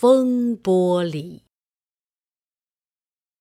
风波里。